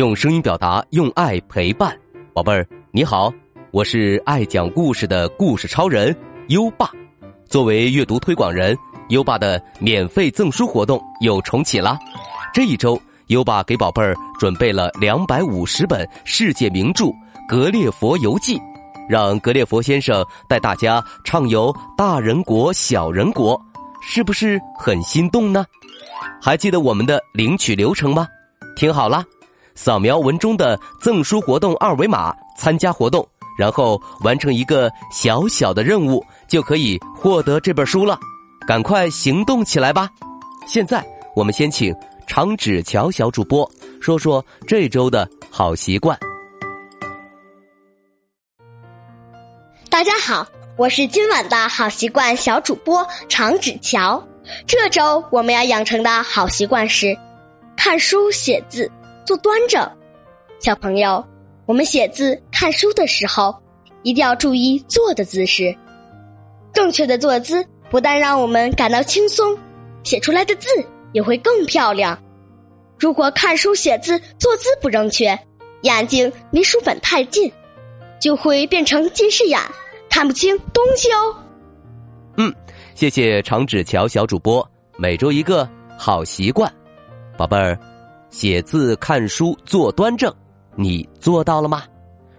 用声音表达，用爱陪伴，宝贝儿，你好，我是爱讲故事的故事超人优爸。作为阅读推广人，优爸的免费赠书活动又重启了。这一周，优爸给宝贝儿准备了两百五十本世界名著《格列佛游记》，让格列佛先生带大家畅游大人国、小人国，是不是很心动呢？还记得我们的领取流程吗？听好了，扫描文中的赠书活动二维码参加活动，然后完成一个小小的任务，就可以获得这本书了。赶快行动起来吧！现在我们先请长纸桥小主播说说这周的好习惯。大家好，我是今晚的好习惯小主播长纸桥。这周我们要养成的好习惯是看书、写字、坐端正。小朋友，我们写字、看书的时候一定要注意坐的姿势。正确的坐姿不但让我们感到轻松，写出来的字也会更漂亮。如果看书、写字坐姿不正确，眼睛离书本太近，就会变成近视眼，看不清东西哦。嗯。谢谢长纸桥小主播，每周一个好习惯，宝贝儿，写字、看书、坐端正，你做到了吗？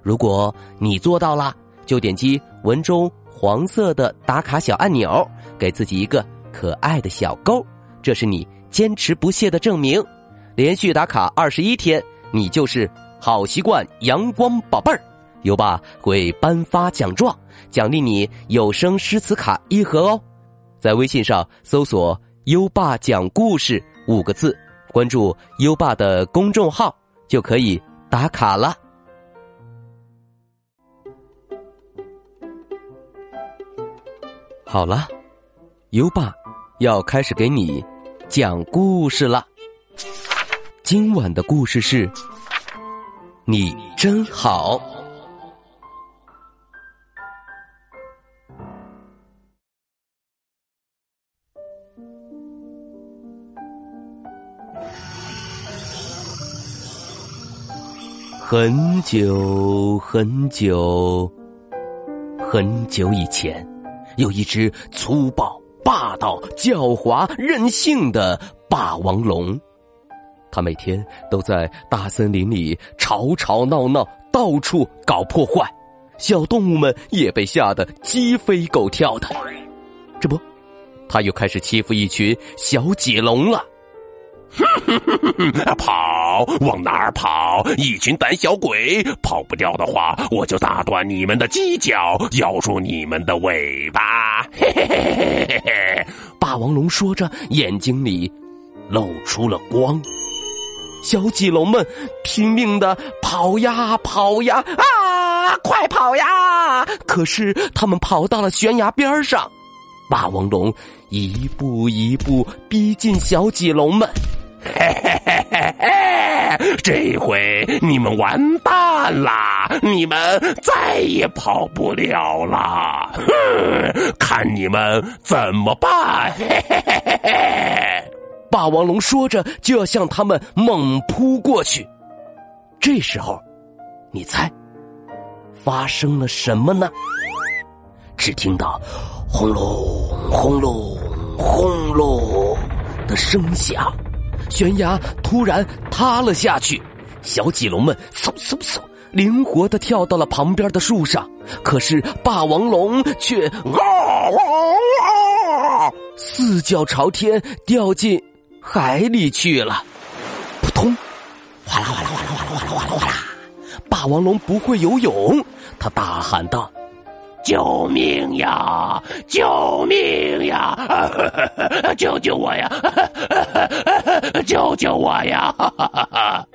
如果你做到了，就点击文中黄色的打卡小按钮，给自己一个可爱的小勾，这是你坚持不懈的证明。连续打卡二十一天，你就是好习惯阳光宝贝儿，优爸会颁发奖状，奖励你有声诗词卡一盒哦。在微信上搜索“优爸讲故事”五个字，关注优爸的公众号就可以打卡了。好了，优爸要开始给你讲故事了。今晚的故事是：你真好。很久很久很久以前，有一只粗暴、霸道、狡猾、任性的霸王龙。它每天都在大森林里吵吵闹闹，到处搞破坏，小动物们也被吓得鸡飞狗跳的。这不，他又开始欺负一群小脊龙了。哼哼哼哼哼！跑，往哪儿跑？一群胆小鬼！跑不掉的话，我就打断你们的犄角，咬住你们的尾巴！嘿嘿嘿嘿嘿嘿！霸王龙说着，眼睛里露出了光。小脊龙们拼命的跑呀跑呀啊！快跑呀！可是他们跑到了悬崖边上，霸王龙一步一步逼近小脊龙们。嘿嘿嘿嘿嘿！这回你们完蛋啦！你们再也跑不了了！哼，看你们怎么办！嘿嘿嘿嘿嘿！霸王龙说着，就要向他们猛扑过去。这时候，你猜发生了什么呢？只听到轰隆轰隆轰隆的声响。悬崖突然塌了下去，小棘龙们嗖嗖嗖，灵活的跳到了旁边的树上。可是霸王龙却啊啊啊，四脚朝天掉进海里去了。扑通，哗啦哗啦哗啦哗啦哗啦哗啦哗啦！霸王龙不会游泳，他大喊道。救命呀！救命呀！救救我呀！救救我呀！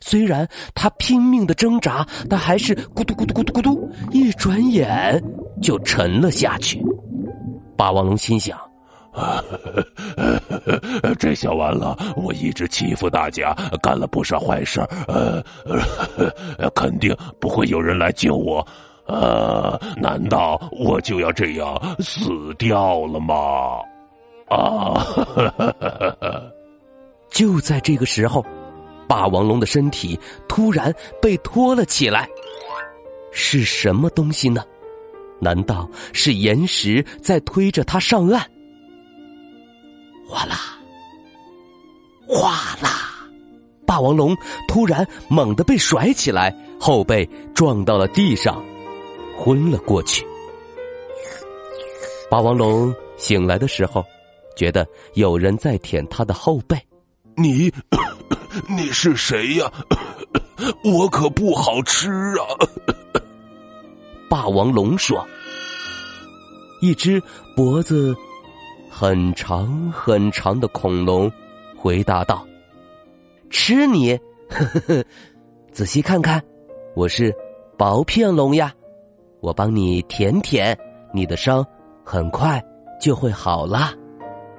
虽然他拼命的挣扎，但还是咕嘟咕嘟咕嘟咕嘟，一转眼就沉了下去。霸王龙心想：这下完了！我一直欺负大家，干了不少坏事，呃，肯定不会有人来救我。呃，难道我就要这样死掉了吗？啊！就在这个时候，霸王龙的身体突然被拖了起来，是什么东西呢？难道是岩石在推着它上岸？哗啦，哗啦！霸王龙突然猛地被甩起来，后背撞到了地上，昏了过去。霸王龙醒来的时候，觉得有人在舔他的后背。你，你是谁呀？我可不好吃啊！霸王龙说：“一只脖子很长很长的恐龙回答道：‘吃你！呵呵呵，仔细看看，我是薄片龙呀，我帮你舔舔你的伤，很快就会好了。’”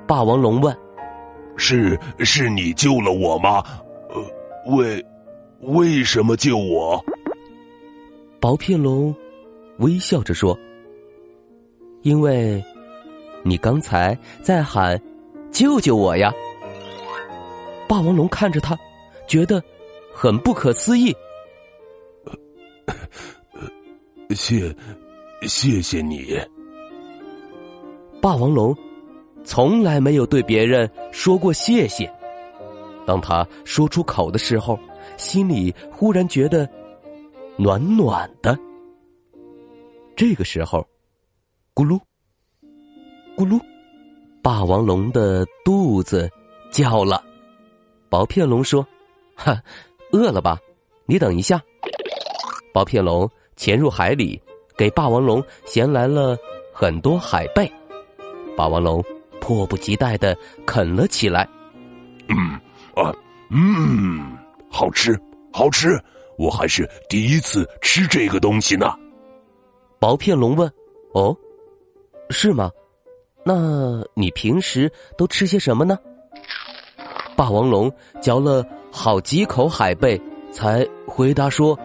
霸王龙问。是是你救了我吗？呃，为为什么救我？薄片龙微笑着说：“因为，你刚才在喊‘救救我呀’。”霸王龙看着他，觉得很不可思议。谢，谢谢你，霸王龙。从来没有对别人说过谢谢。当他说出口的时候，心里忽然觉得暖暖的。这个时候，咕噜，咕噜，霸王龙的肚子叫了。薄片龙说：“哈，饿了吧？你等一下。”薄片龙潜入海里，给霸王龙衔来了很多海贝。霸王龙。迫不及待的啃了起来，嗯啊嗯，好吃好吃，我还是第一次吃这个东西呢。薄片龙问：“哦，是吗？那你平时都吃些什么呢？”霸王龙嚼了好几口海贝，才回答说：“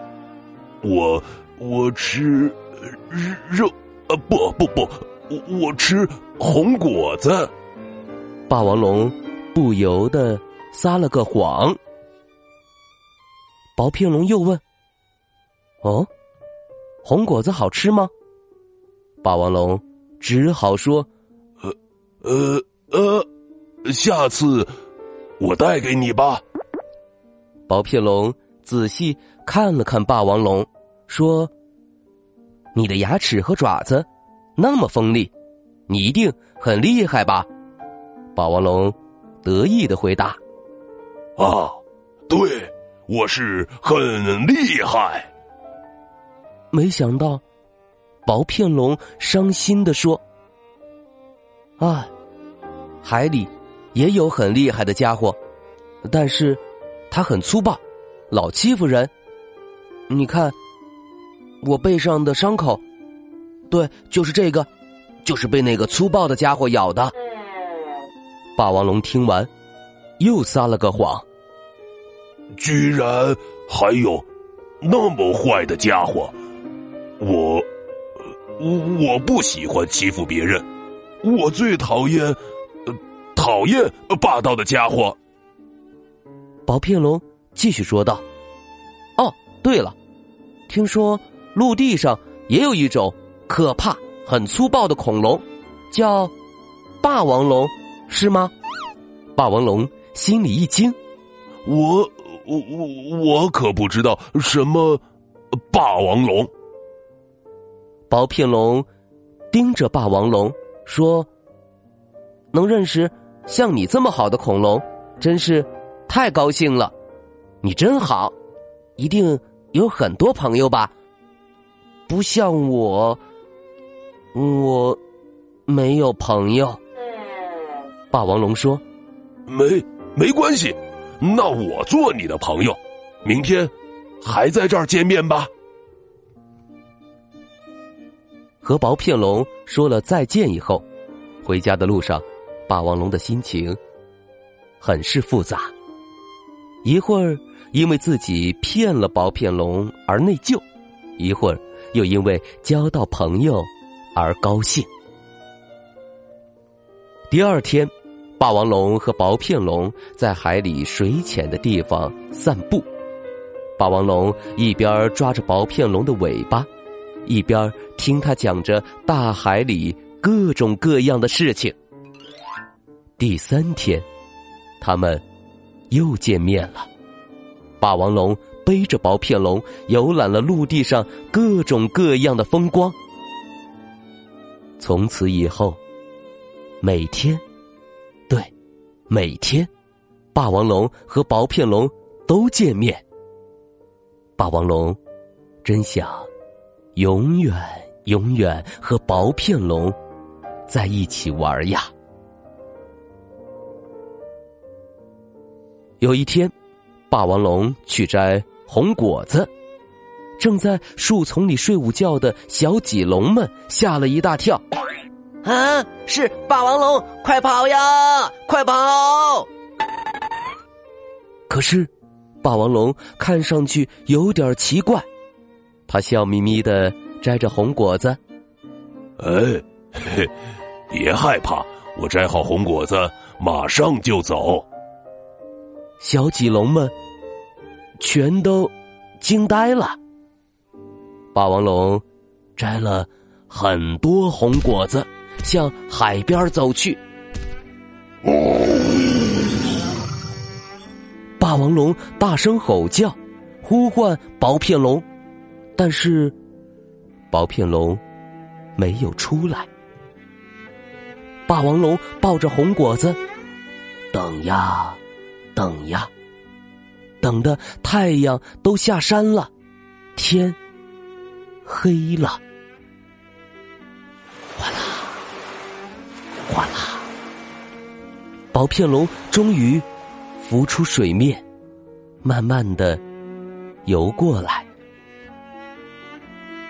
我我吃肉啊，不不不。”我我吃红果子，霸王龙不由得撒了个谎。薄片龙又问：“哦，红果子好吃吗？”霸王龙只好说：“呃呃呃，下次我带给你吧。”薄片龙仔细看了看霸王龙，说：“你的牙齿和爪子。”那么锋利，你一定很厉害吧？霸王龙得意的回答：“啊，对，我是很厉害。”没想到，薄片龙伤心的说：“啊，海里也有很厉害的家伙，但是他很粗暴，老欺负人。你看，我背上的伤口。”对，就是这个，就是被那个粗暴的家伙咬的。霸王龙听完，又撒了个谎。居然还有那么坏的家伙！我我我不喜欢欺负别人，我最讨厌讨厌霸道的家伙。薄片龙继续说道：“哦，对了，听说陆地上也有一种。”可怕、很粗暴的恐龙，叫霸王龙，是吗？霸王龙心里一惊，我我我我可不知道什么霸王龙。薄片龙盯着霸王龙说：“能认识像你这么好的恐龙，真是太高兴了。你真好，一定有很多朋友吧？不像我。”我没有朋友。霸王龙说：“没没关系，那我做你的朋友。明天还在这儿见面吧。”和薄片龙说了再见以后，回家的路上，霸王龙的心情很是复杂。一会儿因为自己骗了薄片龙而内疚，一会儿又因为交到朋友。而高兴。第二天，霸王龙和薄片龙在海里水浅的地方散步。霸王龙一边抓着薄片龙的尾巴，一边听他讲着大海里各种各样的事情。第三天，他们又见面了。霸王龙背着薄片龙游览了陆地上各种各样的风光。从此以后，每天。对，每天，霸王龙和薄片龙都见面。霸王龙真想永远永远和薄片龙在一起玩呀。有一天，霸王龙去摘红果子，正在树丛里睡午觉的小脊龙们吓了一大跳。啊！是霸王龙，快跑呀！快跑！可是，霸王龙看上去有点奇怪，他笑眯眯的摘着红果子。哎，嘿，别害怕，我摘好红果子，马上就走。小脊龙们全都惊呆了。霸王龙摘了很多红果子。向海边走去，霸王龙大声吼叫，呼唤薄片龙，但是薄片龙没有出来。霸王龙抱着红果子，等呀，等呀，等的太阳都下山了，天黑了。哗啦！哗啦薄片龙终于浮出水面，慢慢的游过来。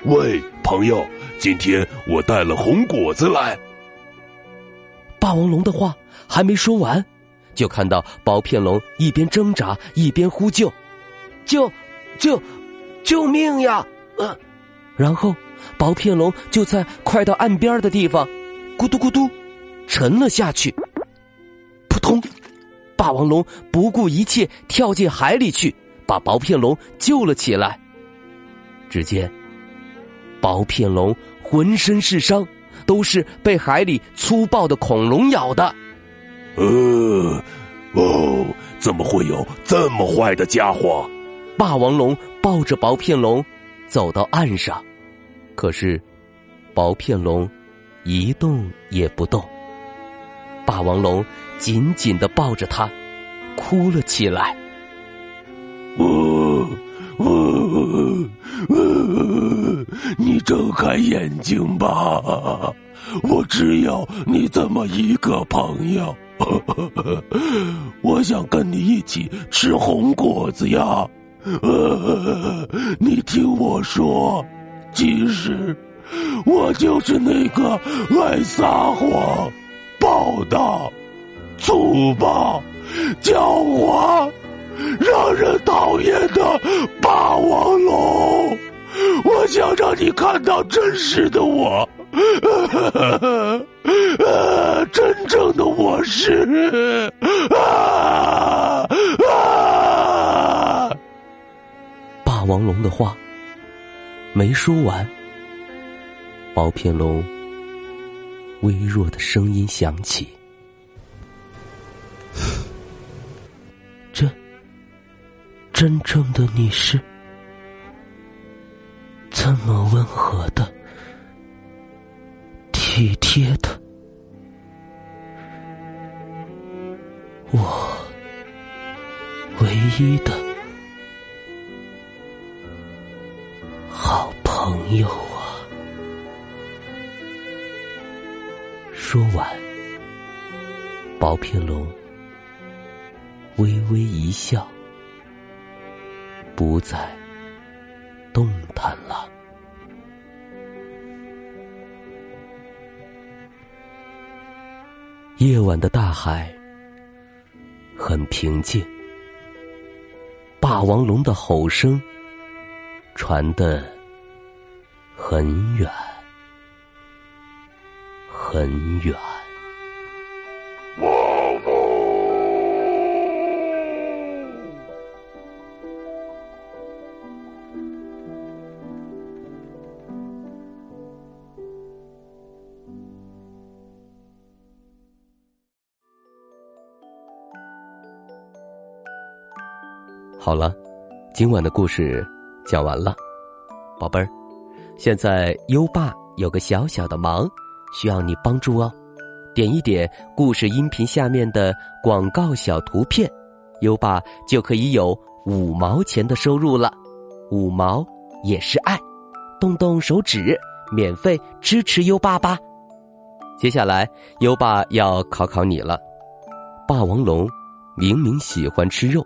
喂，朋友，今天我带了红果子来。霸王龙的话还没说完，就看到薄片龙一边挣扎一边呼救：“救，救，救命呀！”呃，然后薄片龙就在快到岸边的地方，咕嘟咕嘟。沉了下去，扑通！霸王龙不顾一切跳进海里去，把薄片龙救了起来。只见薄片龙浑身是伤，都是被海里粗暴的恐龙咬的。呃，哦，怎么会有这么坏的家伙？霸王龙抱着薄片龙走到岸上，可是薄片龙一动也不动。霸王龙紧紧的抱着他，哭了起来。我我我，你睁开眼睛吧！我只有你这么一个朋友，我想跟你一起吃红果子呀。你听我说，其实我就是那个爱撒谎。暴躁、粗暴、狡猾、让人讨厌的霸王龙，我想让你看到真实的我，真 正是啊啊！霸王龙的话没说完，薄片龙。微弱的声音响起：“ 真真正的你是这么温和的、体贴的，我唯一的好朋友啊。”说完，薄片龙微微一笑，不再动弹了。夜晚的大海很平静，霸王龙的吼声传得很远。很远。好了，今晚的故事讲完了，宝贝儿。现在优爸有个小小的忙，需要你帮助哦。点一点故事音频下面的广告小图片，优爸就可以有五毛钱的收入了。五毛也是爱，动动手指，免费支持优爸吧。接下来，优爸要考考你了。霸王龙明明喜欢吃肉。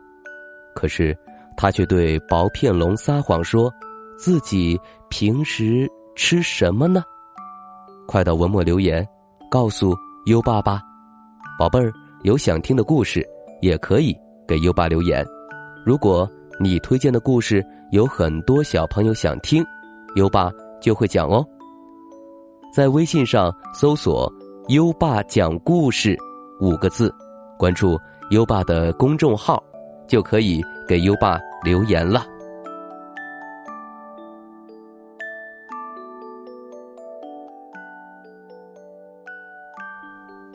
可是，他却对薄片龙撒谎，说自己平时吃什么呢？快到文末留言，告诉优爸吧。宝贝儿，有想听的故事，也可以给优爸留言。如果你推荐的故事有很多小朋友想听，优爸就会讲哦。在微信上搜索“优爸讲故事”五个字，关注优爸的公众号。就可以给优爸留言了。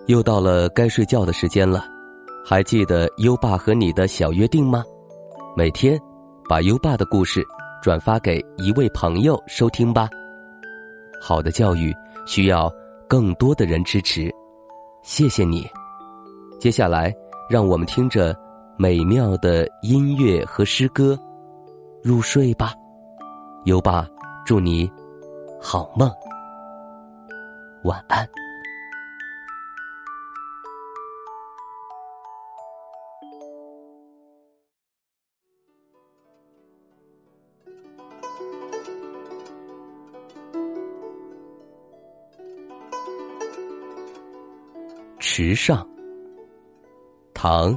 又到了该睡觉的时间了，还记得优爸和你的小约定吗？每天把优爸的故事转发给一位朋友收听吧。好的教育需要更多的人支持，谢谢你。接下来，让我们听着。美妙的音乐和诗歌，入睡吧，优爸，祝你好梦，晚安。池上，唐。